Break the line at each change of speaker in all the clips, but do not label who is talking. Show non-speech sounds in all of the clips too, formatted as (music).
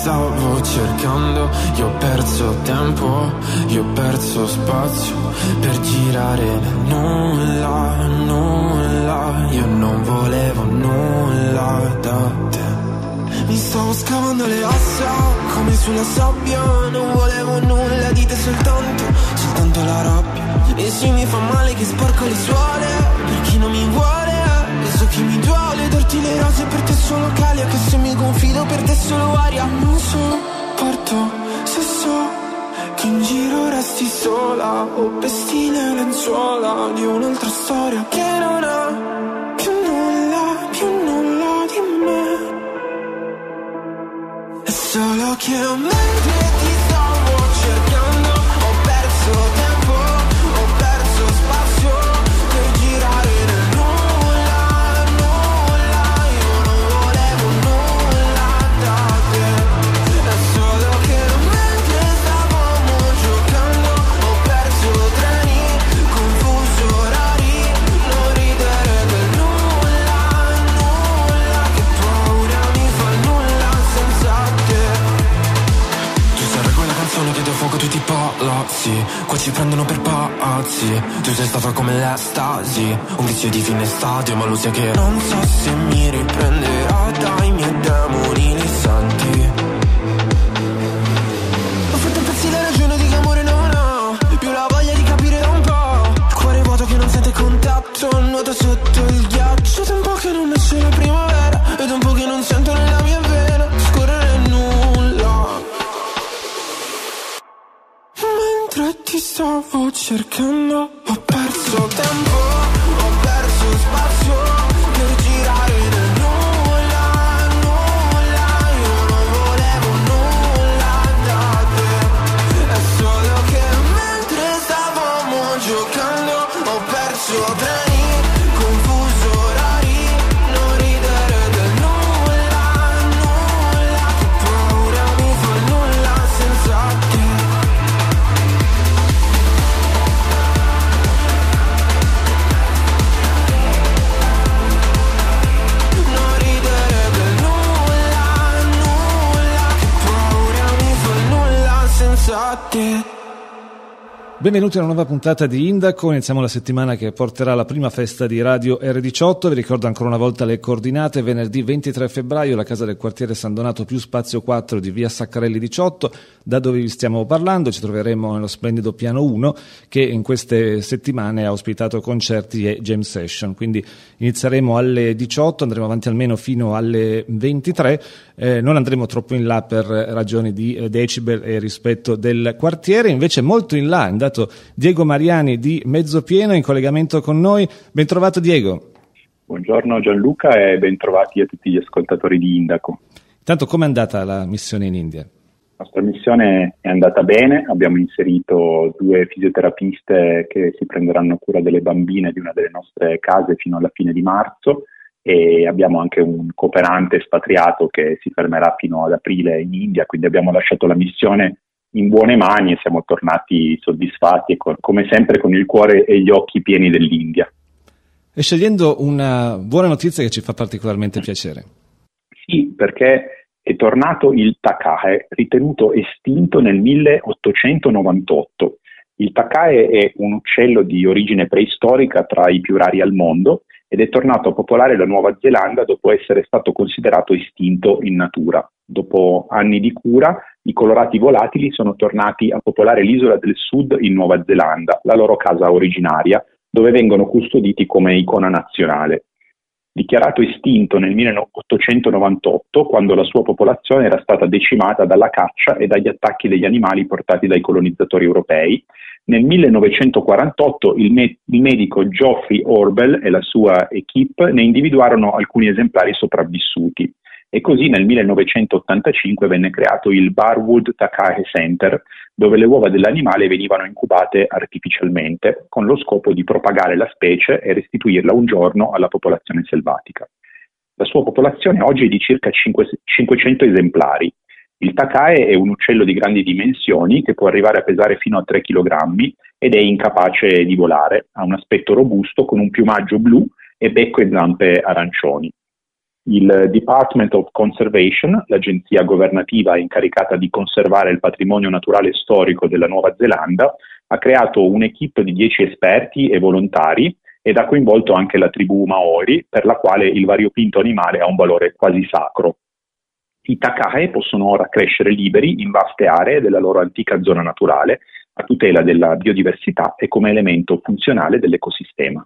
Stavo cercando, io ho perso tempo, io ho perso spazio per girare nulla, nulla. Io non volevo nulla da te. Mi stavo scavando le ossa come sulla sabbia Non volevo nulla di te soltanto, soltanto la rabbia E se mi fa male che sporco le suole Per chi non mi vuole E so che mi duole darti le rose per te solo calia Che se mi confido per te solo aria. Non sopporto se so che in giro resti sola O vesti le lenzuola di un'altra storia Che non ha più nulla, più nulla di me. È solo che mentre ti pazzi Tu sei stata come l'estasi Un vizio di fine estate ma lo sai che Non so se mi riprenderà dai miei demoni li senti Ho fatto pezzi la ragione di che amore non ho Più la voglia di capire un po' cuore vuoto che non sente contatto Nuoto sotto il ghiaccio Da un po' che non esce la primavera stavo cercando Ho perso tempo senza te
Benvenuti a una nuova puntata di Indaco, iniziamo la settimana che porterà la prima festa di Radio R18, vi ricordo ancora una volta le coordinate, venerdì 23 febbraio la casa del quartiere San Donato più spazio 4 di via Saccarelli 18, da dove vi stiamo parlando? Ci troveremo nello splendido piano 1 che in queste settimane ha ospitato concerti e jam session, quindi inizieremo alle 18, andremo avanti almeno fino alle 23, eh, non andremo troppo in là per ragioni di eh, decibel e rispetto del quartiere, invece molto in là è andato Diego Mariani di Mezzopieno in collegamento con noi. Bentrovato Diego.
Buongiorno Gianluca e bentrovati a tutti gli ascoltatori di Indaco.
Intanto com'è andata la missione in India?
La nostra missione è andata bene, abbiamo inserito due fisioterapiste che si prenderanno cura delle bambine di una delle nostre case fino alla fine di marzo e abbiamo anche un cooperante espatriato che si fermerà fino ad aprile in India, quindi abbiamo lasciato la missione in buone mani e siamo tornati soddisfatti e con, come sempre con il cuore e gli occhi pieni dell'India.
E scegliendo una buona notizia che ci fa particolarmente piacere.
Sì, perché è tornato il takae, ritenuto estinto nel 1898. Il takae è un uccello di origine preistorica tra i più rari al mondo ed è tornato a popolare la Nuova Zelanda dopo essere stato considerato estinto in natura. Dopo anni di cura, i colorati volatili sono tornati a popolare l'isola del sud in Nuova Zelanda, la loro casa originaria, dove vengono custoditi come icona nazionale. Dichiarato estinto nel 1898, quando la sua popolazione era stata decimata dalla caccia e dagli attacchi degli animali portati dai colonizzatori europei, nel 1948 il, me- il medico Geoffrey Orbel e la sua equipe ne individuarono alcuni esemplari sopravvissuti e così nel 1985 venne creato il Barwood Takahe Center, dove le uova dell'animale venivano incubate artificialmente con lo scopo di propagare la specie e restituirla un giorno alla popolazione selvatica. La sua popolazione oggi è di circa 5, 500 esemplari. Il takae è un uccello di grandi dimensioni che può arrivare a pesare fino a 3 kg ed è incapace di volare. Ha un aspetto robusto con un piumaggio blu e becco e zampe arancioni. Il Department of Conservation, l'agenzia governativa incaricata di conservare il patrimonio naturale storico della Nuova Zelanda, ha creato un'equipe di 10 esperti e volontari ed ha coinvolto anche la tribù Maori, per la quale il variopinto animale ha un valore quasi sacro. I takae possono ora crescere liberi in vaste aree della loro antica zona naturale, a tutela della biodiversità e come elemento funzionale dell'ecosistema.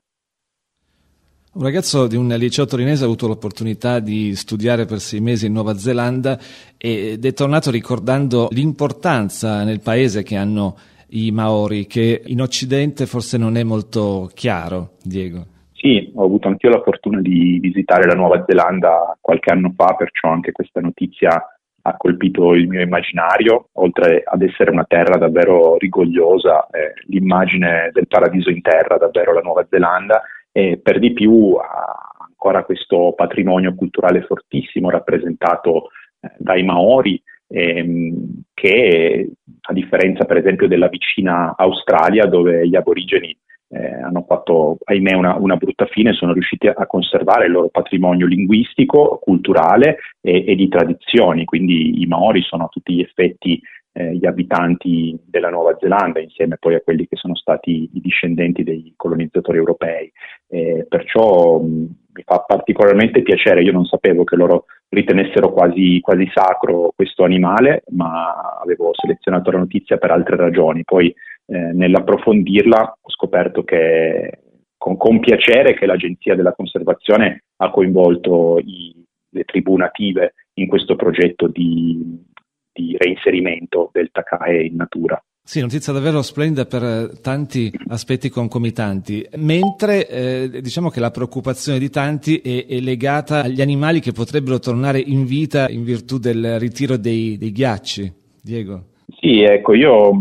Un ragazzo di un liceo torinese ha avuto l'opportunità di studiare per sei mesi in Nuova Zelanda ed è tornato ricordando l'importanza nel paese che hanno i Maori, che in Occidente forse non è molto chiaro, Diego.
Sì, ho avuto anch'io la fortuna di visitare la Nuova Zelanda qualche anno fa, perciò anche questa notizia ha colpito il mio immaginario, oltre ad essere una terra davvero rigogliosa, eh, l'immagine del paradiso in terra, davvero la Nuova Zelanda, e per di più ha ancora questo patrimonio culturale fortissimo rappresentato eh, dai Maori, ehm, che a differenza per esempio della vicina Australia dove gli aborigeni eh, hanno fatto, ahimè, una, una, brutta fine, sono riusciti a conservare il loro patrimonio linguistico, culturale e, e di tradizioni, quindi i Maori sono a tutti gli effetti eh, gli abitanti della Nuova Zelanda, insieme poi a quelli che sono stati i discendenti dei colonizzatori europei. Eh, perciò mh, mi fa particolarmente piacere, io non sapevo che loro ritenessero quasi, quasi, sacro questo animale, ma avevo selezionato la notizia per altre ragioni. Poi eh, nell'approfondirla ho scoperto che con, con, piacere che l'Agenzia della Conservazione ha coinvolto i, le tribù native in questo progetto di, di reinserimento del Takae in natura.
Sì, notizia davvero splendida per eh, tanti aspetti concomitanti, mentre eh, diciamo che la preoccupazione di tanti è, è, legata agli animali che potrebbero tornare in vita in virtù del ritiro dei, dei ghiacci. Diego?
Sì, ecco, io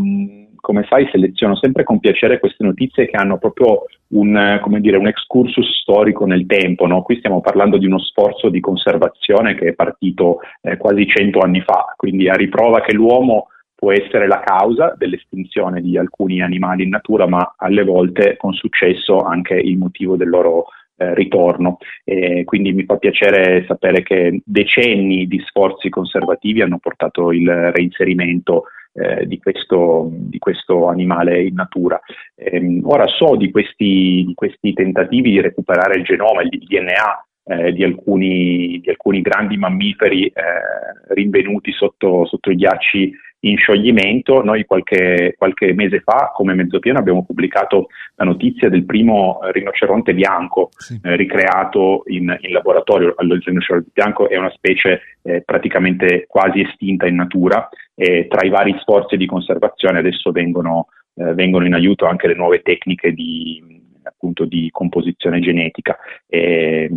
come sai seleziono sempre con piacere queste notizie che hanno proprio un, dire, un excursus storico nel tempo. No? Qui stiamo parlando di uno sforzo di conservazione che è partito eh, quasi cento anni fa, quindi a riprova che l'uomo può essere la causa dell'estinzione di alcuni animali in natura, ma alle volte con successo anche il motivo del loro eh, ritorno. E quindi mi fa piacere sapere che decenni di sforzi conservativi hanno portato il reinserimento eh, di, questo, di, questo, animale in natura. Ehm, ora so di questi, di questi, tentativi di recuperare il genoma, il DNA eh, di, alcuni, di, alcuni, grandi mammiferi eh, rinvenuti sotto, sotto, i ghiacci in scioglimento. Noi qualche, qualche, mese fa, come Mezzopieno, abbiamo pubblicato la notizia del primo rinoceronte bianco sì. eh, ricreato in, in laboratorio. Allora, il rinoceronte bianco è una specie eh, praticamente quasi estinta in natura e tra i vari sforzi di conservazione adesso vengono, eh, vengono in aiuto anche le nuove tecniche di, appunto di composizione genetica. E,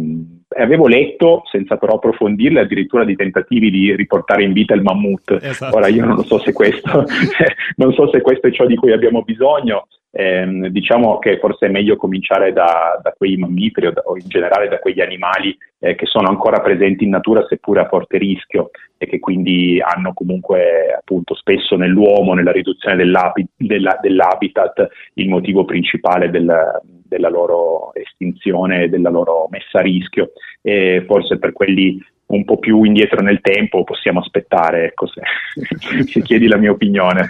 avevo letto, senza però approfondirle, addirittura di tentativi di riportare in vita il mammut. Esatto. Ora io non so se questo, (laughs) non so se questo è ciò di cui abbiamo bisogno, eh, diciamo che forse è meglio cominciare da, da quei mammiferi o, da, o, in generale da quegli animali eh, che sono ancora presenti in natura seppure a forte rischio e che quindi hanno comunque appunto spesso nell'uomo, nella riduzione dell'habitat, della, dell'habitat il motivo principale del, della loro estinzione della loro messa a rischio. E forse per quelli un po' più indietro nel tempo possiamo aspettare, ecco, se, (laughs) se chiedi la mia opinione.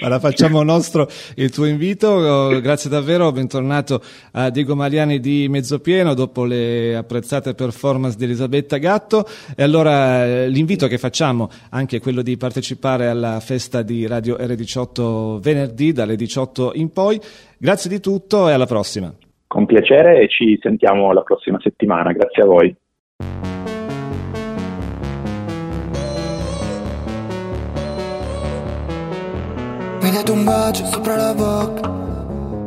Allora facciamo nostro il tuo invito, oh, grazie davvero, bentornato a Diego Mariani di Mezzopieno dopo le apprezzate performance di Elisabetta Gatto e allora eh, l'invito che facciamo anche è quello di partecipare alla festa di Radio R18 venerdì dalle 18 in poi. Grazie di tutto e alla prossima.
Con piacere e ci sentiamo la prossima settimana, grazie a voi.
Mi date un bacio sopra la bocca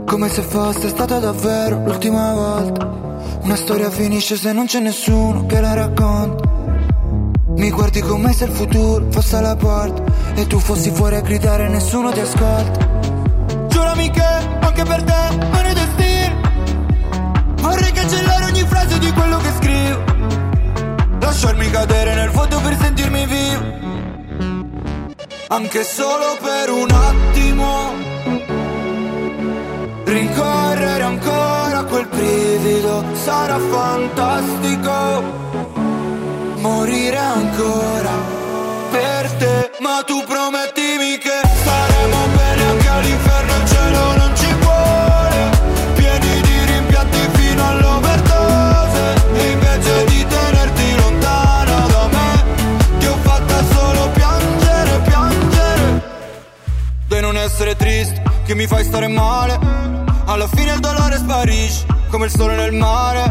Come se fosse stata davvero l'ultima volta. Una storia finisce se non c'è nessuno che la racconta. Mi guardi come se il futuro fosse alla porta E tu fossi fuori a gridare e nessuno ti ascolta. Giurami che anche per te non è destino. Vorrei cancellare ogni frase di quello che scrivo. Lasciarmi cadere nel vuoto per sentirmi vivo anche solo per un attimo. Rincorrere ancora quel brivido sarà fantastico.
ancora per te Ma tu promettimi che staremo bene anche all'inferno essere triste, che mi fai stare male. Alla fine il dolore sparisce, come il sole nel mare.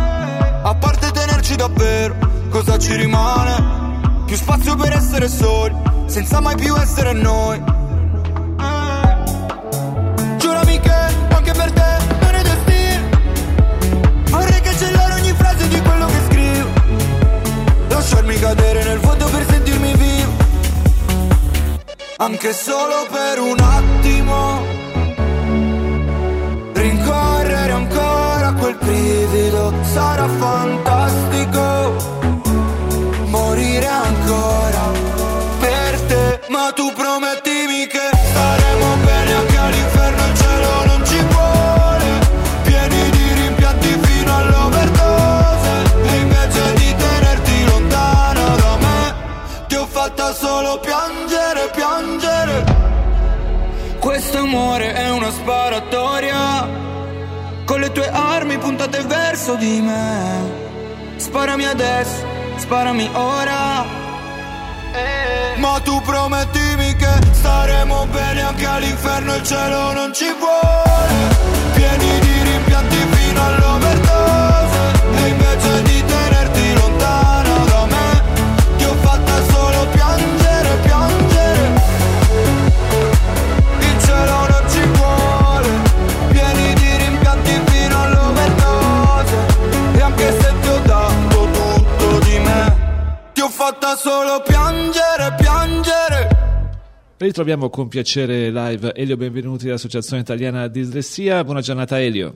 A parte tenerci davvero, cosa ci rimane? Più spazio per essere soli, senza mai più essere noi. Giurami che anche per te non è destino. Vorrei cancellare ogni frase di quello che scrivo. Lasciarmi cadere nel vuoto per anche solo per un attimo. Rincorrere ancora quel brivido sarà fantastico. Morire ancora per te, ma tu promettimi Questo amore è una sparatoria. Con le tue armi puntate verso di me. Sparami adesso, sparami ora. Ma tu promettimi che staremo bene anche all'inferno, il cielo non ci vuole. Fatta solo piangere, piangere.
Ritroviamo con piacere live Elio Benvenuti dell'Associazione Italiana Dislessia. Buona giornata Elio.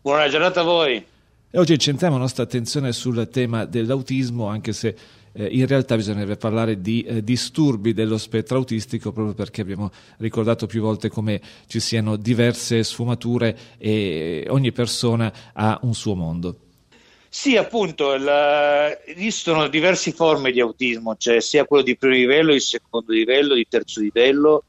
Buona giornata a voi.
E oggi centriamo la nostra attenzione sul tema dell'autismo, anche se eh, in realtà bisognerebbe parlare di eh, disturbi dello spettro autistico, proprio perché abbiamo ricordato più volte come ci siano diverse sfumature e ogni persona ha un suo mondo.
Sì, appunto, il- esistono diverse forme di autismo, cioè sia quello di primo livello, di secondo livello, di terzo livello,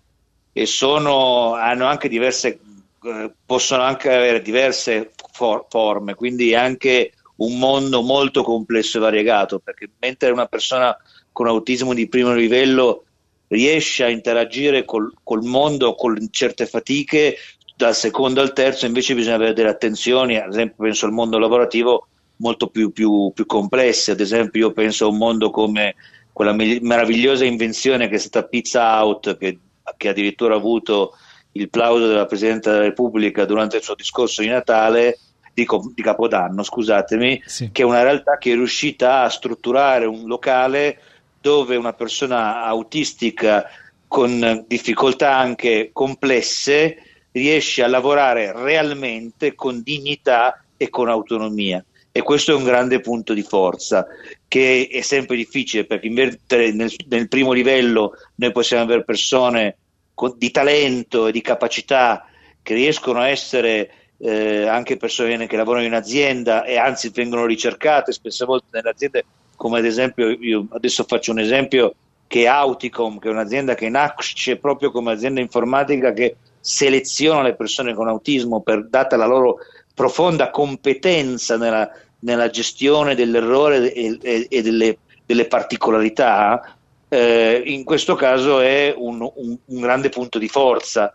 e sono, hanno anche diverse, eh, possono anche avere diverse for- forme, quindi anche un mondo molto complesso e variegato, perché mentre una persona con autismo di primo livello riesce a interagire col, col mondo con certe fatiche, dal secondo al terzo invece bisogna avere delle attenzioni, ad esempio penso al mondo lavorativo molto più, più, più complesse, ad esempio io penso a un mondo come quella me- meravigliosa invenzione che è stata Pizza Out, che, che addirittura ha avuto il plauso della Presidente della Repubblica durante il suo discorso di Natale, dico di Capodanno, scusatemi,
Sì.
che è una realtà che è riuscita a strutturare un locale dove una persona autistica con difficoltà anche complesse riesce a lavorare realmente con dignità e con autonomia. E questo è un grande punto di forza, che è sempre difficile perché invece nel, nel primo livello noi possiamo avere persone con- di talento e di capacità che riescono a essere eh, anche persone che lavorano in azienda e anzi vengono ricercate spesse volte nelle aziende, come ad esempio, io adesso faccio un esempio che è Auticom, che è un'azienda che nasce proprio come azienda informatica che seleziona le persone con autismo per data la loro profonda competenza nella, nella gestione dell'errore e, e- e delle, delle particolarità, eh, in questo caso è un, un- un grande punto di forza.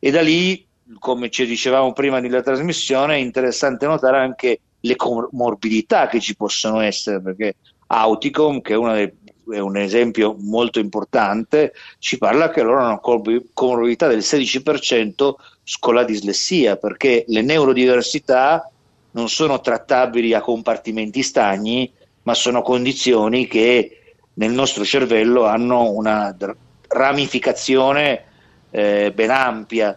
E da lì, come ci dicevamo prima nella trasmissione, è interessante notare anche le comorbidità che ci possono essere, perché Auticom, che è, una dei- è un esempio molto importante, ci parla che loro hanno comorbidità del 16% con la dislessia, perché le neurodiversità non sono trattabili a compartimenti stagni, ma sono condizioni che nel nostro cervello hanno una ramificazione eh, ben ampia,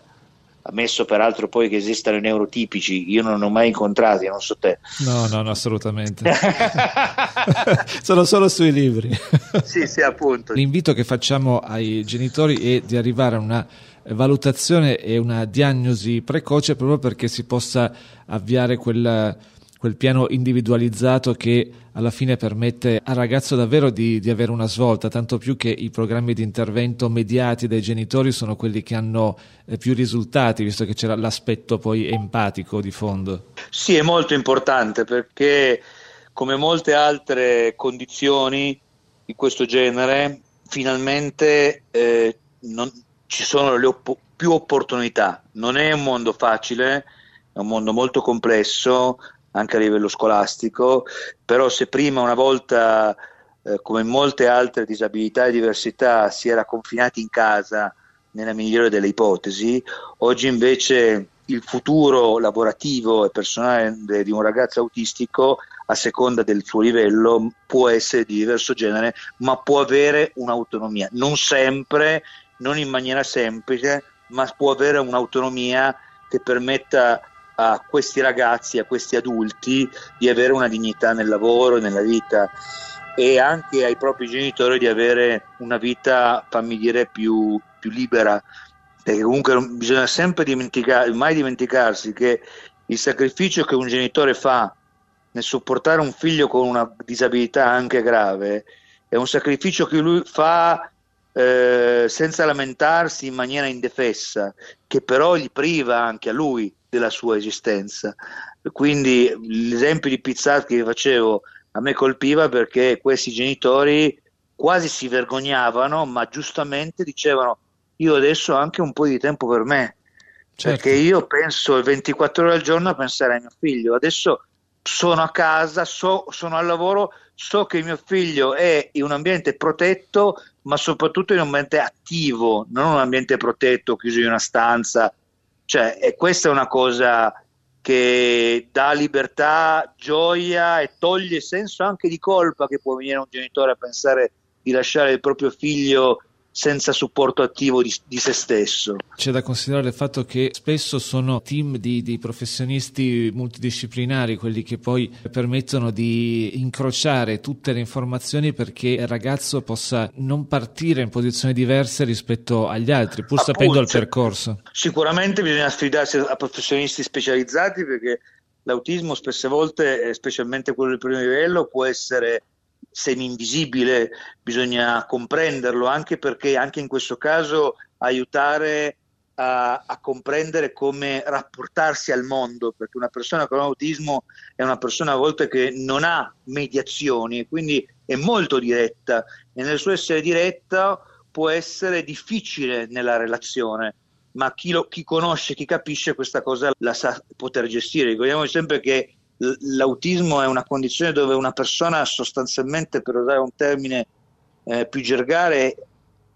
ammesso peraltro poi che esistano i neurotipici, io non ho mai incontrati, non so te.
No, no, no, assolutamente. (laughs) Sono solo sui libri.
sì, sì, appunto.
L'invito che facciamo ai genitori è di arrivare a una valutazione e una diagnosi precoce proprio perché si possa avviare quel, quel piano individualizzato che alla fine permette al ragazzo davvero di, di, avere una svolta, tanto più che i programmi di intervento mediati dai genitori sono quelli che hanno eh, più risultati, visto che c'era l'aspetto poi empatico di fondo.
Sì, è molto importante perché come molte altre condizioni di questo genere, finalmente eh, non, ci sono oppo- più opportunità. Non è un mondo facile, è un mondo molto complesso anche a livello scolastico, però se prima una volta, eh, come molte altre disabilità e diversità, si era confinati in casa nella migliore delle ipotesi, oggi invece il futuro lavorativo e personale di un ragazzo autistico a seconda del suo livello può essere di diverso genere, ma può avere un'autonomia, non sempre, non in maniera semplice, ma può avere un'autonomia che permetta a questi ragazzi, a questi adulti di avere una dignità nel lavoro, nella vita e anche ai propri genitori di avere una vita, fammi dire, più, più libera, perché comunque bisogna sempre dimenticare, mai dimenticarsi che il sacrificio che un genitore fa nel sopportare un figlio con una disabilità anche grave è un sacrificio che lui fa eh, senza lamentarsi in maniera indefessa, che però gli priva anche a lui della sua esistenza. Quindi l'esempio di Pizzati che facevo a me colpiva perché questi genitori quasi si vergognavano, ma giustamente dicevano io adesso ho anche un po' di tempo per me, certo. perché io penso 24 ore al giorno a pensare a mio figlio, adesso sono a casa, so, sono al lavoro, so che mio figlio è in un ambiente protetto, ma soprattutto in un ambiente attivo, non un ambiente protetto, chiuso in una stanza cioè, e questa è una cosa che dà libertà, gioia e toglie senso anche di colpa che può venire un genitore a pensare di lasciare il proprio figlio senza supporto attivo di, di, se stesso.
C'è da considerare il fatto che spesso sono team di, di, professionisti multidisciplinari quelli che poi permettono di incrociare tutte le informazioni perché il ragazzo possa non partire in posizioni diverse rispetto agli altri, pur Appunto, sapendo il percorso.
Sicuramente bisogna affidarsi a professionisti specializzati perché l'autismo spesse volte, specialmente quello di primo livello, può essere semi-invisibile, bisogna comprenderlo anche perché anche in questo caso aiutare a, a, comprendere come rapportarsi al mondo, perché una persona con autismo è una persona a volte che non ha mediazioni e quindi è molto diretta e nel suo essere diretta può essere difficile nella relazione, ma chi, lo, chi conosce, chi capisce questa cosa la sa poter gestire. Ricordiamo sempre che l'autismo è una condizione dove una persona sostanzialmente, per usare un termine eh, più gergale,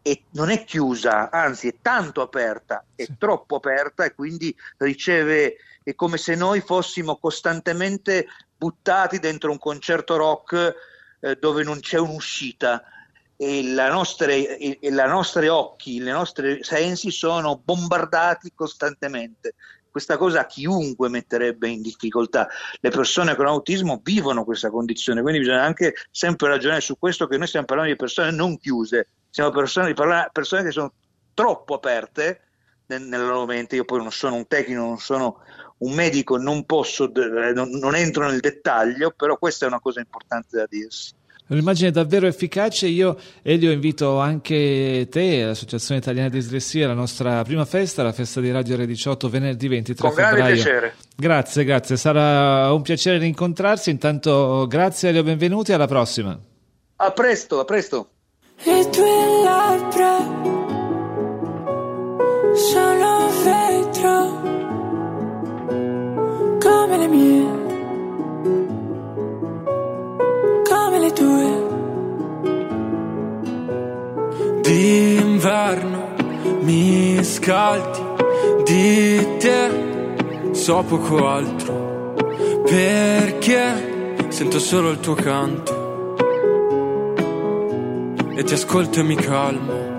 è, non è chiusa, anzi è tanto aperta, è sì. troppo aperta e quindi riceve, è come se noi fossimo costantemente buttati dentro un concerto rock eh, dove non c'è un'uscita e, la nostre, e, e i nostri occhi, i nostri sensi sono bombardati costantemente questa cosa chiunque metterebbe in difficoltà. Le persone con autismo vivono questa condizione, quindi bisogna anche sempre ragionare su questo che noi stiamo parlando di persone non chiuse, stiamo persone, persone che sono troppo aperte nella loro mente. Io poi non sono un tecnico, non sono un medico, non posso, non, non entro nel dettaglio, però questa è una cosa importante da dirsi.
Un'immagine davvero efficace. Io, Elio, invito anche te, l'Associazione Italiana di Dislessia, alla nostra prima festa, la festa di Radio R18, venerdì 23
Con
febbraio. Con
grande piacere.
Grazie, grazie. Sarà un piacere rincontrarsi. Intanto, grazie Elio, benvenuti. Alla prossima.
A presto, a presto.
Le tue labbra sono vetro D'inverno mi scaldi, di te so poco altro, perché sento solo il tuo canto. E ti ascolto e mi calmo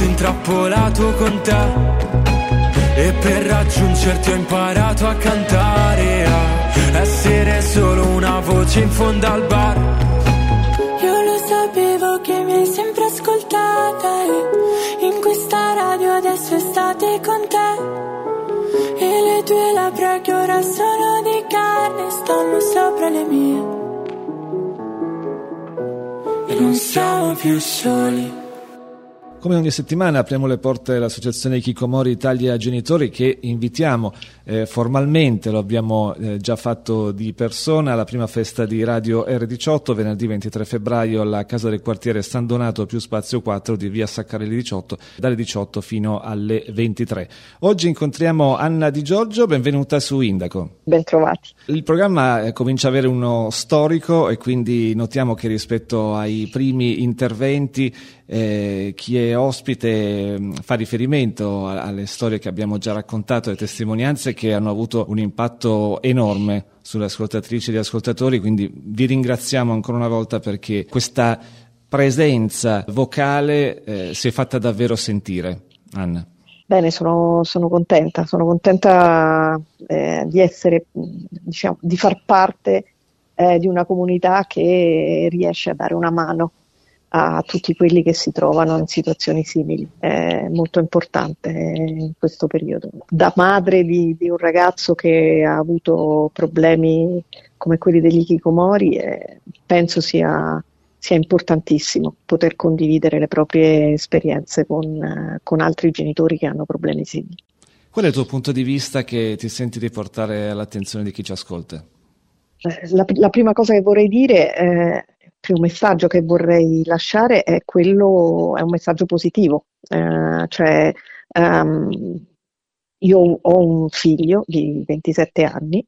rimasto intrappolato con te E per raggiungerti ho imparato a cantare A essere solo una voce in fondo al bar
Io lo sapevo che mi hai sempre ascoltata e in questa radio adesso estate con te. E le tue labbra che ora sono di carne stanno sopra le mie.
E non siamo più soli
Come ogni settimana apriamo le porte dell'Associazione Kikomori Italia Genitori che invitiamo eh, formalmente, lo abbiamo eh, già fatto di persona, alla prima festa di Radio R18 venerdì 23 febbraio alla Casa del Quartiere San Donato più Spazio 4 di via Saccarelli 18 dalle 18 fino alle 23. Oggi incontriamo Anna Di Giorgio, benvenuta su Indaco.
Bentrovati.
Il programma eh, comincia ad avere uno storico e quindi notiamo che rispetto ai primi interventi eh, chi è ospite mh, fa riferimento alle storie che abbiamo già raccontato, le testimonianze che hanno avuto un impatto enorme sulle ascoltatrici e gli ascoltatori, quindi vi ringraziamo ancora una volta perché questa presenza vocale eh, si è fatta davvero sentire. Anna.
Bene, sono, sono contenta, sono contenta eh, di essere, diciamo, di far parte eh, di una comunità che riesce a dare una mano a tutti quelli che si trovano in situazioni simili. È molto importante in questo periodo. Da madre di, di un ragazzo che ha avuto problemi come quelli degli Kikomori, eh, penso sia, sia importantissimo poter condividere le proprie esperienze con, eh, con altri genitori che hanno problemi simili.
Qual è il tuo punto di vista che ti senti di portare all'attenzione di chi ci ascolta?
Eh, La, la prima cosa che vorrei dire, eh, il primo messaggio che vorrei lasciare è quello, è un messaggio positivo, Eh, cioè ehm, io ho un figlio di 27 anni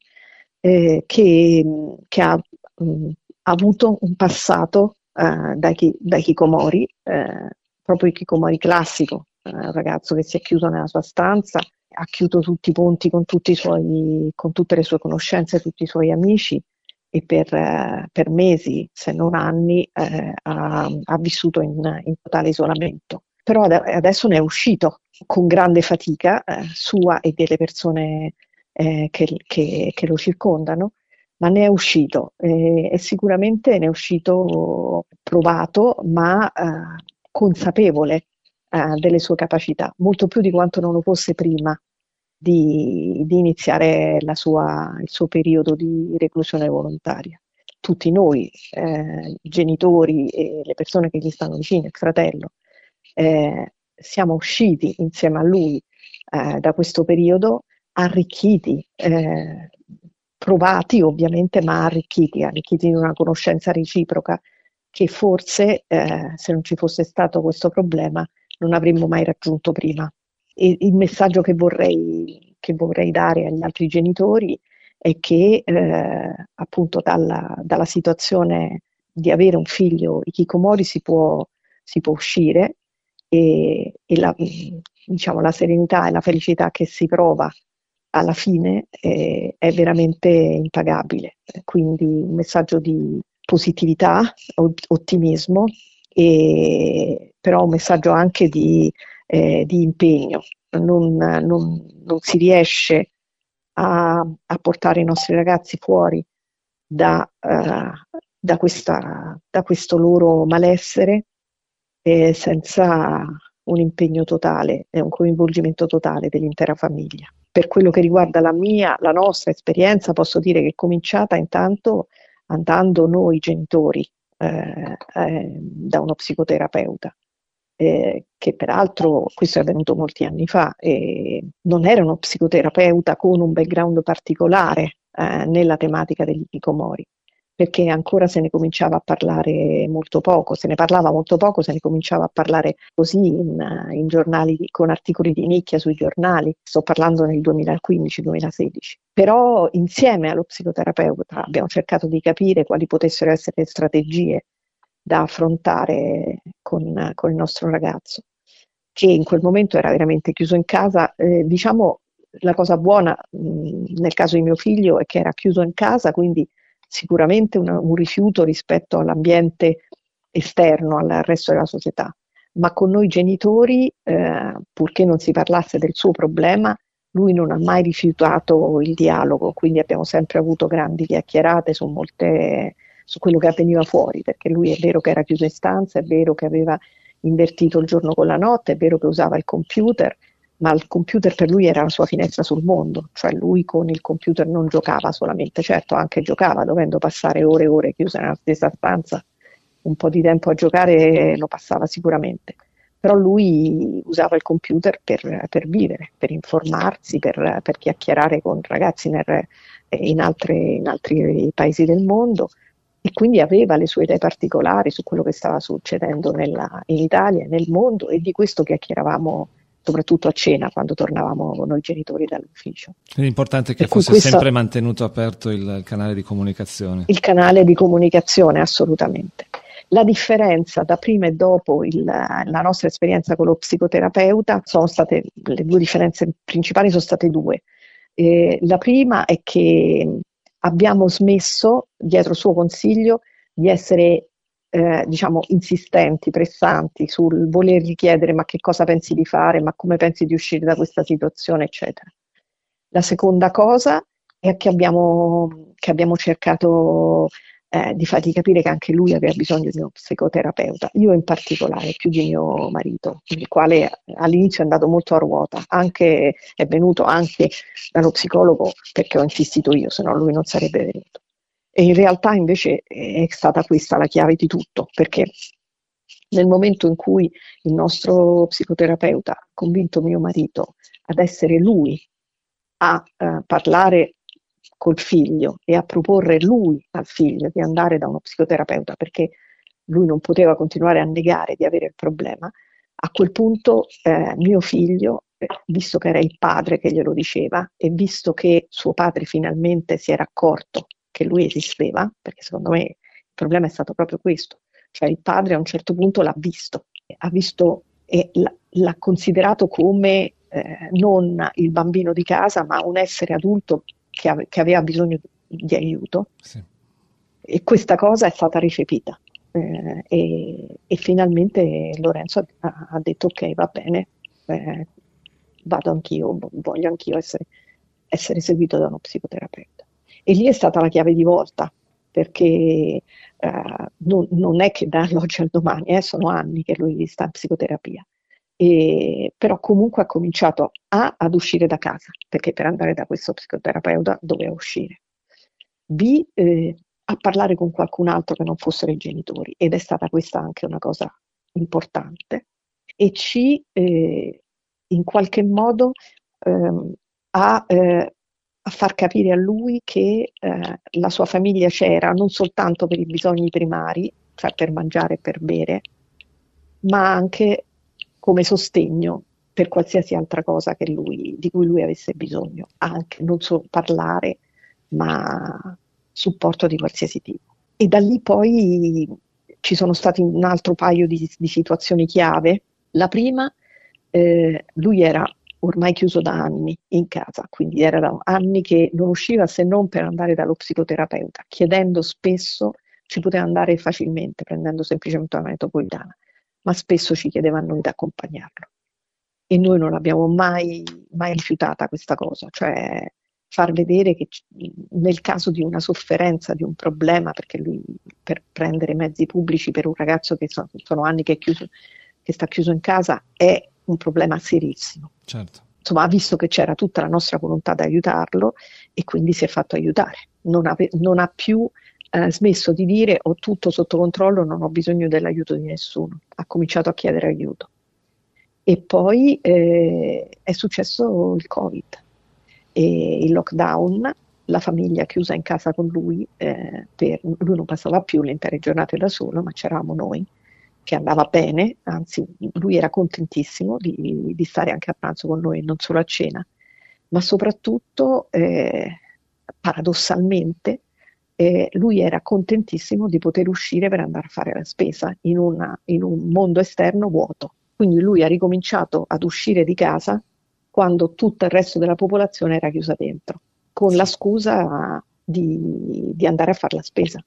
eh, che, che ha, mh, ha avuto un passato eh, dai, chi- dai Kikomori, eh, proprio il Kikomori classico, eh, un ragazzo che si è chiuso nella sua stanza, ha chiuso tutti i ponti con, tutti suoi, con tutte le sue conoscenze, tutti i suoi amici e per, per mesi, se non anni, eh, ha, ha vissuto in, in totale isolamento. Però ade- adesso ne è uscito con grande fatica eh, sua e delle persone eh, che, che- che lo circondano, ma ne è uscito e sicuramente ne è uscito provato, ma eh, consapevole delle sue capacità, molto più di quanto non lo fosse prima di, di iniziare sua- il suo periodo di reclusione volontaria. Tutti noi, eh, genitori e le persone che gli stanno vicino, il fratello, eh, siamo usciti insieme a lui eh, da questo periodo arricchiti, eh, provati ovviamente, ma arricchiti, arricchiti di una conoscenza reciproca che forse eh, se non ci fosse stato questo problema non avremmo mai raggiunto prima. E il messaggio che vorrei, che vorrei dare agli altri genitori è che eh, appunto dalla, dalla situazione di avere un figlio ikikomori si può, si può uscire e, e la, diciamo, la serenità e la felicità che si prova alla fine eh, è veramente impagabile. Quindi un messaggio di positività, ot- ottimismo, e, però un messaggio anche di, eh, di impegno. Non, non- non si riesce a, a portare i nostri ragazzi fuori da, eh, da, questa, da questo loro malessere eh, senza un impegno totale e un coinvolgimento totale dell'intera famiglia. Per quello che riguarda la mia, la nostra esperienza, posso dire che è cominciata intanto andando noi genitori eh, eh, da uno psicoterapeuta, eh, che peraltro questo è avvenuto molti anni fa, e non era uno psicoterapeuta con un background particolare eh, nella tematica degli hikikomori perché ancora se ne cominciava a parlare molto poco, se ne parlava molto poco, se ne cominciava a parlare così in, in giornali, con articoli di nicchia sui giornali, sto parlando nel 2015-2016. Però insieme allo psicoterapeuta abbiamo cercato di capire quali potessero essere le strategie da affrontare con, con il nostro ragazzo, che in quel momento era veramente chiuso in casa. Eh, diciamo la cosa buona mh, nel caso di mio figlio è che era chiuso in casa, quindi sicuramente una, un rifiuto rispetto all'ambiente esterno, al resto della società, ma con noi genitori, eh, purché non si parlasse del suo problema, lui non ha mai rifiutato il dialogo, quindi abbiamo sempre avuto grandi chiacchierate su, molte, su quello che avveniva fuori, perché lui è vero che era chiuso in stanza, è vero che aveva invertito il giorno con la notte, è vero che usava il computer, ma il computer per lui era la sua finestra sul mondo, cioè lui con il computer non giocava solamente, certo anche giocava, dovendo passare ore e ore chiusa nella stessa stanza, un po' di tempo a giocare lo passava sicuramente, però lui usava il computer per, per vivere, per informarsi, per, per, chiacchierare con ragazzi nel, in, altre, in altri paesi del mondo e quindi aveva le sue idee particolari su quello che stava succedendo nella, in Italia, nel mondo e di questo chiacchieravamo soprattutto a cena quando tornavamo noi genitori dall'ufficio.
È importante che fosse questo, sempre mantenuto aperto il canale di comunicazione.
Il canale di comunicazione, assolutamente. La differenza da prima e dopo il, la nostra esperienza con lo psicoterapeuta sono state, le due differenze principali sono state due. Eh, la prima è che abbiamo smesso, dietro suo consiglio, di essere eh, diciamo, insistenti, pressanti sul volergli chiedere ma che cosa pensi di fare, ma come pensi di uscire da questa situazione, eccetera. La seconda cosa è che abbiamo, che abbiamo cercato eh, di fargli capire che anche lui aveva bisogno di uno psicoterapeuta, io in particolare, più di mio marito, il quale all'inizio è andato molto a ruota, anche, è venuto anche dallo psicologo perché ho insistito io, se no lui non sarebbe venuto. E in realtà invece è stata questa la chiave di tutto, perché nel momento in cui il nostro psicoterapeuta ha convinto mio marito ad essere lui a eh, parlare col figlio e a proporre lui al figlio di andare da uno psicoterapeuta perché lui non poteva continuare a negare di avere il problema, a quel punto eh, mio figlio, eh, visto che era il padre che glielo diceva e visto che suo padre finalmente si era accorto che lui esisteva, perché secondo me il problema è stato proprio questo, cioè il padre a un certo punto l'ha visto, ha visto e l'ha considerato come eh, non il bambino di casa, ma un essere adulto che, ave, che aveva bisogno di aiuto. Sì. E questa cosa è stata recepita. Eh, e, e, finalmente Lorenzo ha, ha, detto ok, va bene, eh, vado anch'io, voglio anch'io essere, essere seguito da uno psicoterapeuta. E lì è stata la chiave di volta, perché eh, non, non, è che dall'oggi al domani, eh, sono anni che lui sta in psicoterapia. E, però comunque ha cominciato A ad uscire da casa, perché per andare da questo psicoterapeuta doveva uscire. B eh, a parlare con qualcun altro che non fossero i genitori ed è stata questa anche una cosa importante. E C eh, in qualche modo ehm, ha eh, a far capire a lui che eh, la sua famiglia c'era non soltanto per i bisogni primari, cioè per mangiare e per bere, ma anche come sostegno per qualsiasi altra cosa lui, di cui lui avesse bisogno, anche non solo parlare, ma supporto di qualsiasi tipo. E da lì poi ci sono stati un altro paio di, di situazioni chiave. La prima, eh, lui era ormai chiuso da anni in casa, quindi era da anni che non usciva se non per andare dallo psicoterapeuta, chiedendo spesso ci poteva andare facilmente prendendo semplicemente una metropolitana, ma spesso ci chiedeva a noi di accompagnarlo. E noi non abbiamo mai, mai rifiutata questa cosa, cioè far vedere che nel caso di una sofferenza, di un problema, perché lui per prendere mezzi pubblici per un ragazzo che sono, sono anni che, chiuso, che, sta chiuso in casa è un problema serissimo.
Certo.
Insomma, ha visto che c'era tutta la nostra volontà di aiutarlo e quindi si è fatto aiutare. Non ha, non ha più eh, smesso di dire ho tutto sotto controllo, non ho bisogno dell'aiuto di nessuno. Ha cominciato a chiedere aiuto. E poi eh, è successo il Covid e il lockdown, la famiglia chiusa in casa con lui, eh, per, lui non passava più le intere giornate da solo, ma c'eravamo noi, che andava bene, anzi lui era contentissimo di, di stare anche a pranzo con noi, non solo a cena, ma soprattutto, eh, paradossalmente, eh, lui era contentissimo di poter uscire per andare a fare la spesa in, una, in un mondo esterno vuoto. Quindi lui ha ricominciato ad uscire di casa quando tutto il resto della popolazione era chiusa dentro, con la scusa di, di andare a fare la spesa.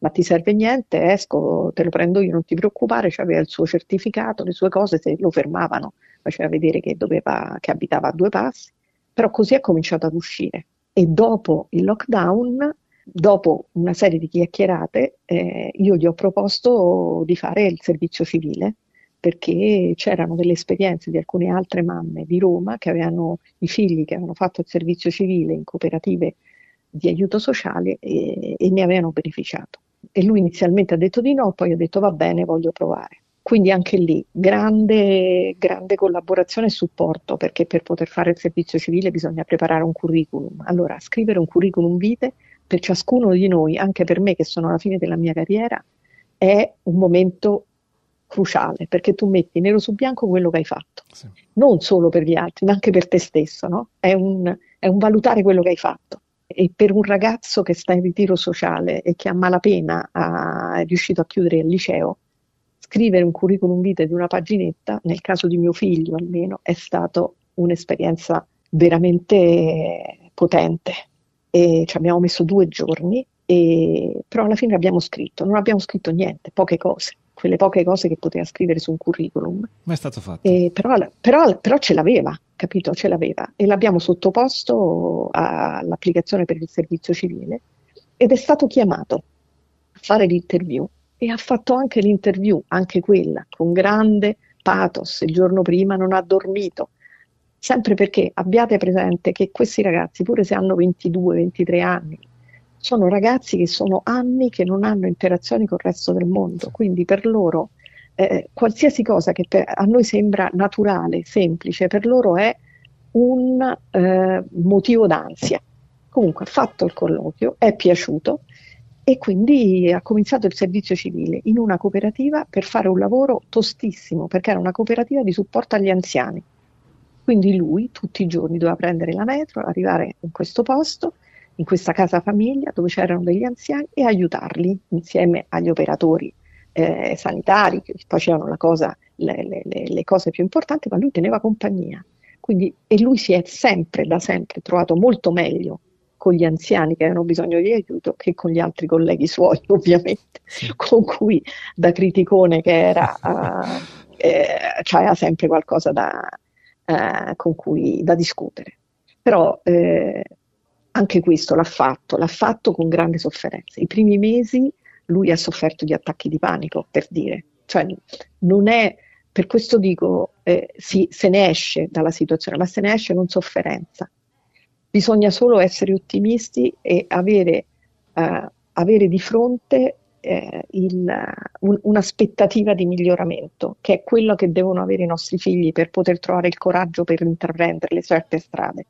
Ma ti serve niente, esco, te lo prendo io, non ti preoccupare, aveva il suo certificato, le sue cose, se lo fermavano, faceva vedere che, doveva, che abitava a due passi, però così ha cominciato ad uscire. E dopo il lockdown, dopo una serie di chiacchierate, eh, io gli ho proposto di fare il servizio civile perché c'erano delle esperienze di alcune altre mamme di Roma che avevano i figli che avevano fatto il servizio civile in cooperative di aiuto sociale e, e ne avevano beneficiato. E lui inizialmente ha detto di no, poi ha detto va bene, voglio provare. Quindi anche lì grande, grande collaborazione e supporto perché per poter fare il servizio civile bisogna preparare un curriculum. Allora, scrivere un curriculum vitae per ciascuno di noi, anche per me che sono alla fine della mia carriera, è un momento cruciale perché tu metti nero su bianco quello che hai fatto, sì. non solo per gli altri, ma anche per te stesso, no? è, un, è un valutare quello che hai fatto. E per un ragazzo che sta in ritiro sociale e che a malapena ha, è riuscito a chiudere il liceo, scrivere un curriculum vitae di una paginetta, nel caso di mio figlio almeno, è stata un'esperienza veramente potente. E ci abbiamo messo due giorni, e, però alla fine abbiamo scritto, non abbiamo scritto niente, poche cose quelle poche cose che poteva scrivere su un curriculum.
Ma è stato fatto.
E però, però, però, ce l'aveva, capito? Ce l'aveva. E l'abbiamo sottoposto all'applicazione per il servizio civile ed è stato chiamato a fare l'interview e ha fatto anche l'interview, anche quella, con grande pathos. Il giorno prima non ha dormito. Sempre perché abbiate presente che questi ragazzi, pure se hanno 22-23 anni, sono ragazzi che sono anni che non hanno interazioni con il resto del mondo, quindi per loro eh, qualsiasi cosa che per, a noi sembra naturale, semplice, per loro è un eh, motivo d'ansia. Comunque ha fatto il colloquio, è piaciuto e quindi ha cominciato il servizio civile in una cooperativa per fare un lavoro tostissimo, perché era una cooperativa di supporto agli anziani. Quindi lui tutti i giorni doveva prendere la metro, arrivare in questo posto in questa casa famiglia dove c'erano degli anziani e aiutarli insieme agli operatori eh, sanitari che facevano cosa, le, le, le, cose più importanti, ma lui teneva compagnia. Quindi, e lui si è sempre, da sempre, trovato molto meglio con gli anziani che avevano bisogno di aiuto che con gli altri colleghi suoi, (laughs) ovviamente, con cui da criticone che era, uh, eh, c'era sempre qualcosa da, uh, con cui da discutere. Però eh, anche questo l'ha fatto, l'ha fatto con grande sofferenza. I primi mesi lui ha sofferto di attacchi di panico, per dire. Cioè, non è, per questo dico, eh, si, se ne esce dalla situazione, ma se ne esce non sofferenza. Bisogna solo essere ottimisti e avere, uh, avere di fronte eh, il, un, un'aspettativa di miglioramento, che è quello che devono avere i nostri figli per poter trovare il coraggio per intraprendere le certe strade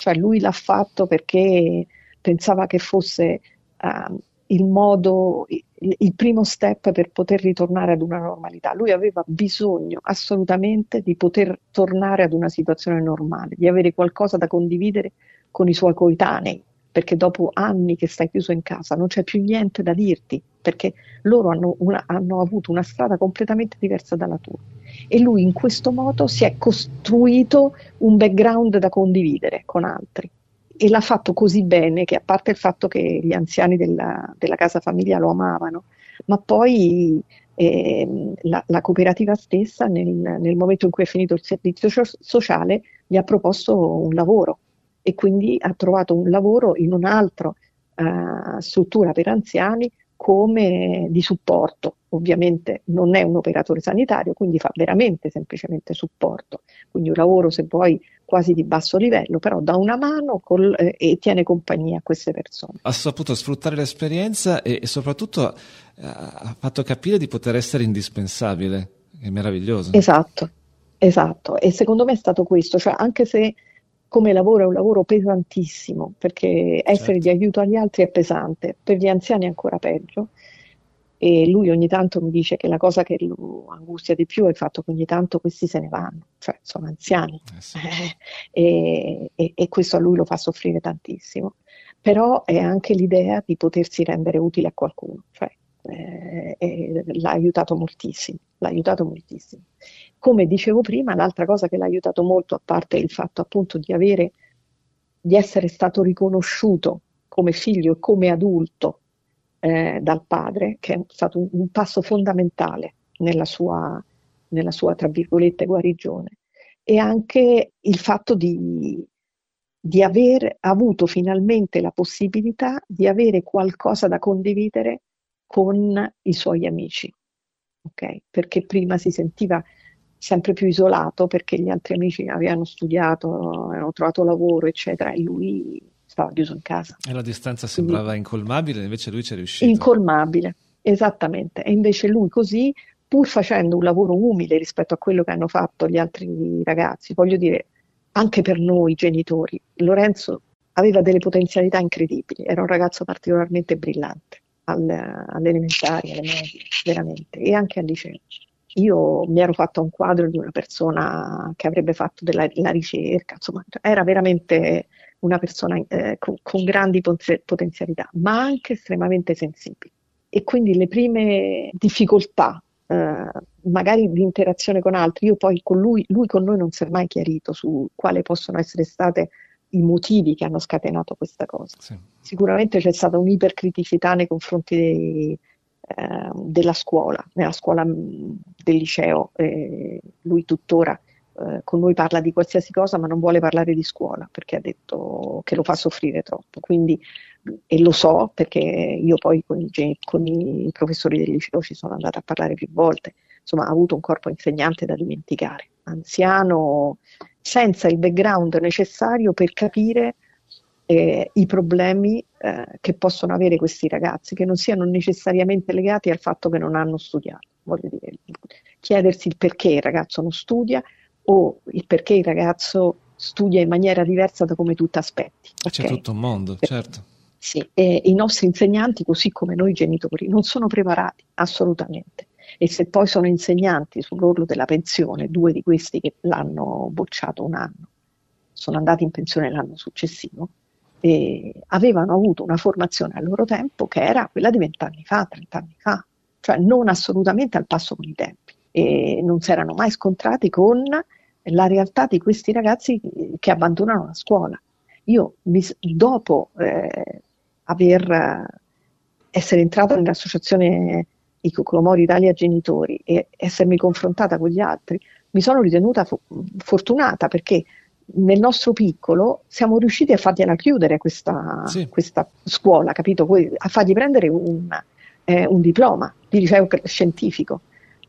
cioè lui l'ha fatto perché pensava che fosse uh, il modo, il, il, primo step per poter ritornare ad una normalità. Lui aveva bisogno assolutamente di poter tornare ad una situazione normale, di avere qualcosa da condividere con i suoi coetanei, perché dopo anni che stai chiuso in casa non c'è più niente da dirti, perché loro hanno, una, hanno avuto una strada completamente diversa dalla tua. E lui in questo modo si è costruito un background da condividere con altri. E l'ha fatto così bene che a parte il fatto che gli anziani della, della casa famiglia lo amavano, ma poi eh, la, la, cooperativa stessa nel, nel, momento in cui è finito il servizio sociale gli ha proposto un lavoro e quindi ha trovato un lavoro in un'altra uh, struttura per anziani come di supporto. Ovviamente non è un operatore sanitario, quindi fa veramente semplicemente supporto. Quindi un lavoro, se vuoi, quasi di basso livello, però dà una mano col, eh, e tiene compagnia a queste persone.
Ha saputo sfruttare l'esperienza e, e soprattutto eh, ha fatto capire di poter essere indispensabile. È meraviglioso.
Esatto, esatto. E secondo me è stato questo, cioè anche se come lavoro è un lavoro pesantissimo, perché essere certo. di aiuto agli altri è pesante, per gli anziani è ancora peggio. E lui ogni tanto mi dice che la cosa che lo angustia di più è il fatto che ogni tanto questi se ne vanno, cioè sono anziani eh sì. (laughs) e, e, e, questo a lui lo fa soffrire tantissimo. Però è anche l'idea di potersi rendere utile a qualcuno, cioè eh, l'ha aiutato moltissimo, l'ha aiutato moltissimo. Come dicevo prima, l'altra cosa che l'ha aiutato molto, a parte il fatto appunto di avere, di essere stato riconosciuto come figlio e come adulto eh, dal padre, che è stato un, un passo fondamentale nella sua, nella sua, tra virgolette, guarigione, e anche il fatto di, di aver avuto finalmente la possibilità di avere qualcosa da condividere con i suoi amici, okay? perché prima si sentiva sempre più isolato perché gli altri amici avevano studiato, avevano trovato lavoro, eccetera, e lui stava chiuso in casa.
E la distanza sembrava Quindi, incolmabile, invece lui ci è riuscito.
Incolmabile, esattamente. E invece lui così, pur facendo un lavoro umile rispetto a quello che hanno fatto gli altri ragazzi, voglio dire, anche per noi genitori, Lorenzo aveva delle potenzialità incredibili, era un ragazzo particolarmente brillante alle, alle elementari, alle medie, veramente, e anche al liceo. Io mi ero fatta un quadro di una persona che avrebbe fatto della ricerca, insomma, era veramente una persona eh, con, con, grandi potenzialità, ma anche estremamente sensibile. E quindi le prime difficoltà, eh, magari di interazione con altri, io poi con lui, lui con noi non si è mai chiarito su quali possono essere state i motivi che hanno scatenato questa cosa. Sì. Sicuramente c'è stata un'ipercriticità nei confronti dei, eh, della scuola, nella scuola mm, del liceo. Eh, lui tuttora eh, con noi parla di qualsiasi cosa, ma non vuole parlare di scuola perché ha detto che lo fa soffrire troppo. Quindi, e lo so perché io poi con i, con i professori del liceo ci sono andata a parlare più volte. Insomma, ha avuto un corpo insegnante da dimenticare, anziano, senza il background necessario per capire eh, i problemi eh, che possono avere questi ragazzi, che non siano necessariamente legati al fatto che non hanno studiato. Voglio dire, chiedersi il perché il ragazzo non studia o il perché il ragazzo studia in maniera diversa da come tu ti aspetti.
Okay? C'è tutto un mondo, certo.
Sì, e i nostri insegnanti, così come noi genitori, non sono preparati assolutamente e se poi sono insegnanti sull'orlo della pensione, due di questi che l'hanno bocciato un anno, sono andati in pensione l'anno successivo, e avevano avuto una formazione al loro tempo che era quella di vent'anni fa, trent'anni fa, cioè non assolutamente al passo con i tempi e non si erano mai scontrati con la realtà di questi ragazzi che abbandonano la scuola. Io mi, dopo eh, aver, essere entrato nell'associazione i Coclomori Italia Genitori e essermi confrontata con gli altri, mi sono ritenuta fo- fortunata perché nel nostro piccolo siamo riusciti a fargliela chiudere questa, sì. questa scuola, capito? A fargli prendere un, eh, un diploma di liceo scientifico.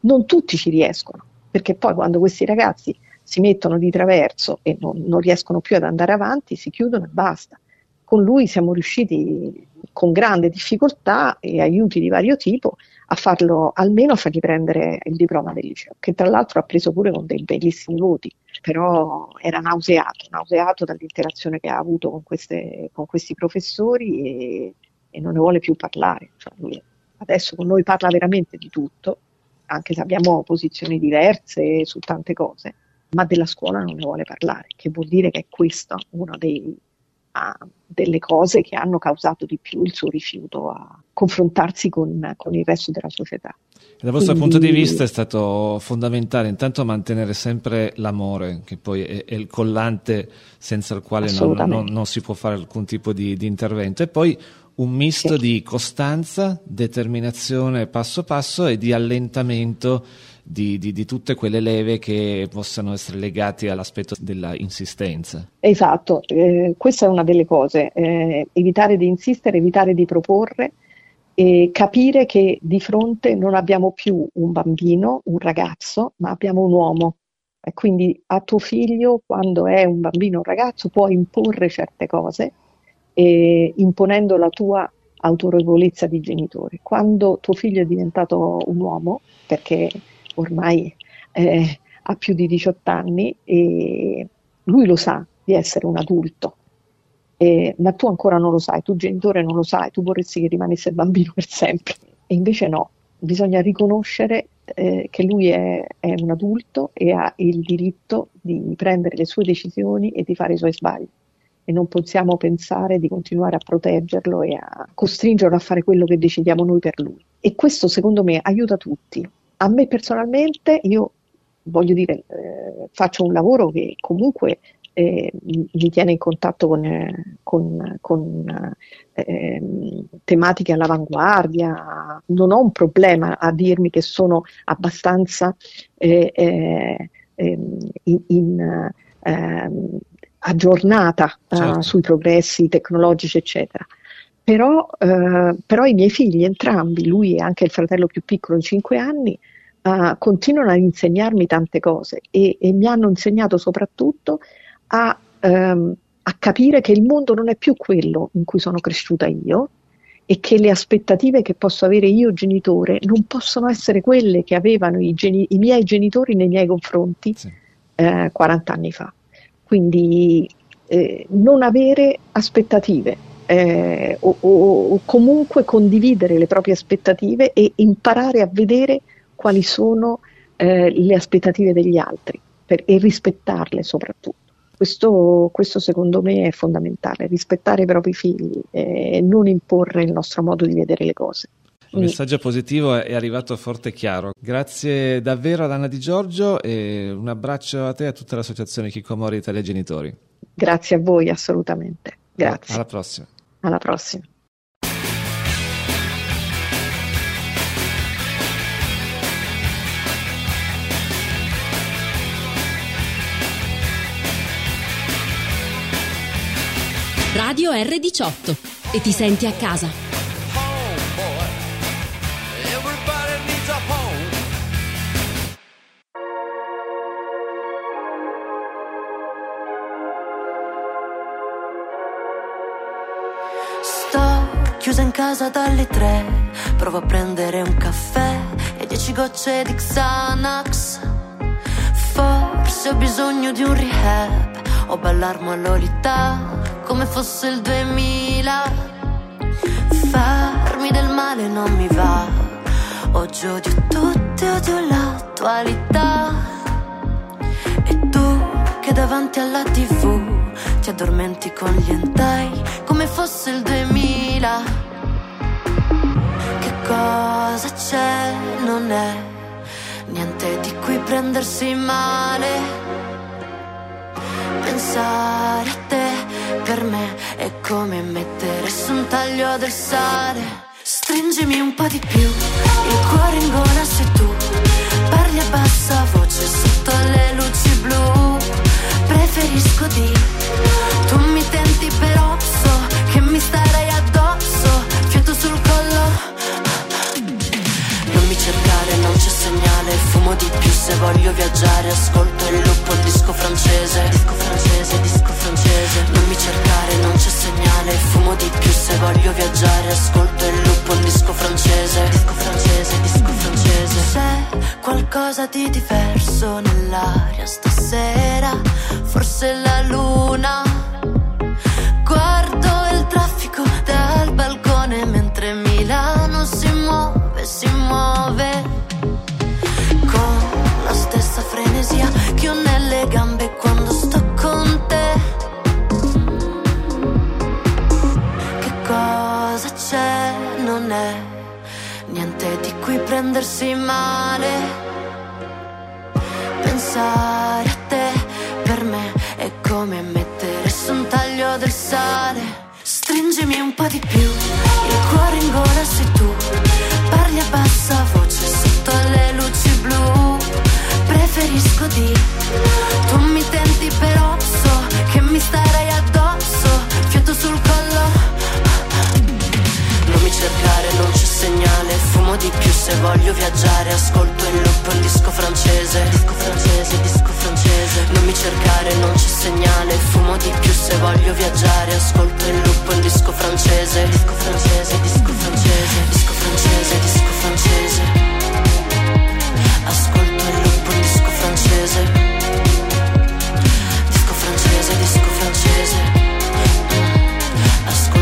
Non tutti ci riescono, perché poi quando questi ragazzi si mettono di traverso e non, non riescono più ad andare avanti, si chiudono e basta. Con lui siamo riusciti con grande difficoltà e aiuti di vario tipo a farlo, almeno a fargli prendere il diploma del liceo, che tra l'altro ha preso pure con dei bellissimi voti, però era nauseato, nauseato dall'interazione che ha avuto con, queste, con questi professori e, e, non ne vuole più parlare. Cioè lui adesso con noi parla veramente di tutto, anche se abbiamo posizioni diverse su tante cose, ma della scuola non ne vuole parlare, che vuol dire che è questo uno dei, a delle cose che hanno causato di più il suo rifiuto a confrontarsi con, con il resto della società.
Dal vostro Quindi... punto di vista è stato fondamentale intanto mantenere sempre l'amore, che poi è, è il collante senza il quale non, non, non, si può fare alcun tipo di, di, intervento, e poi un misto
Sì.
di costanza, determinazione passo passo e di allentamento di, di- di tutte quelle leve che possano essere legate all'aspetto della insistenza.
Esatto, eh, questa è una delle cose, eh, evitare di insistere, evitare di proporre e capire che di fronte non abbiamo più un bambino, un ragazzo, ma abbiamo un uomo. E quindi a tuo figlio, quando è un bambino o un ragazzo, puoi imporre certe cose, eh, imponendo la tua autorevolezza di genitore. Quando tuo figlio è diventato un uomo, perché ormai eh, ha più di 18 anni e lui lo sa di essere un adulto, eh, ma tu ancora non lo sai, tu genitore non lo sai, tu vorresti che rimanesse bambino per sempre. E invece no, bisogna riconoscere eh, che lui è, è un adulto e ha il diritto di prendere le sue decisioni e di fare i suoi sbagli. E non possiamo pensare di continuare a proteggerlo e a costringerlo a fare quello che decidiamo noi per lui. E questo secondo me aiuta tutti. A me personalmente, io voglio dire, eh, faccio un lavoro che comunque eh, mi tiene in contatto con, eh, con- con, eh, ehm, tematiche all'avanguardia, non ho un problema a dirmi che sono abbastanza eh, eh, ehm, in, in, ehm, aggiornata eh,
Certo.
sui progressi tecnologici, eccetera. Però, eh, però i miei figli, entrambi, lui e anche il fratello più piccolo di 5 anni, eh, continuano a insegnarmi tante cose e, e mi hanno insegnato soprattutto a, ehm, a capire che il mondo non è più quello in cui sono cresciuta io e che le aspettative che posso avere io genitore non possono essere quelle che avevano i, geni- i miei genitori nei miei confronti
Sì.
eh, 40 anni fa. Quindi eh, non avere aspettative eh, o, o- o comunque condividere le proprie aspettative e imparare a vedere quali sono eh, le aspettative degli altri per- e rispettarle soprattutto. Questo, questo secondo me è fondamentale, rispettare i propri figli e non imporre il nostro modo di vedere le cose.
Il messaggio positivo è arrivato forte e chiaro. Grazie davvero ad Anna Di Giorgio e un abbraccio a te e a tutta l'associazione Chicomori Italia Genitori.
Grazie a voi assolutamente. Grazie.
Alla prossima.
Alla prossima.
Radio R18 e ti senti a casa.
Chiusa in casa dalle tre, provo a prendere un caffè e dieci gocce di Xanax. Forse ho bisogno di un rehab o ballarmo all'olità come fosse il 2000. Farmi del male non mi va, oggi odio tutti, odio l'attualità. E tu che davanti alla tv ti addormenti con gli entai come fosse il 2000. Cosa c'è? Non è niente di cui prendersi male. Pensare a te per me è come mettere su un taglio del sale. Stringimi un po' di più, il cuore in gola sei tu. Parli a bassa voce sotto le luci blu. Preferisco di tu mi tenti però so che mi starei c'è segnale. Fumo di più se voglio viaggiare. Ascolto il lupo, il disco francese. Disco francese, disco francese. Non mi cercare, non c'è segnale. Fumo di più se voglio viaggiare. Ascolto il lupo, il disco francese. Disco francese, disco francese. C'è qualcosa di diverso nell'aria stasera. Forse la luna. Prendersi male. Pensare a te per me è come mettere su un taglio del sale. Stringi Stringimi un po' di più, il cuore in gola sei tu. Parli a bassa voce sotto le luci blu. Preferisco di tu mi tenti però so che mi starei amo di più se voglio viaggiare Ascolto in loop un disco francese. Disco francese, disco francese. Non mi cercare, non c'è segnale. Fumo di più se voglio viaggiare Ascolto in loop un disco francese. Disco francese, disco francese. Disco francese, disco francese. Ascolto in loop un disco francese. Disco francese, disco francese. Ascolto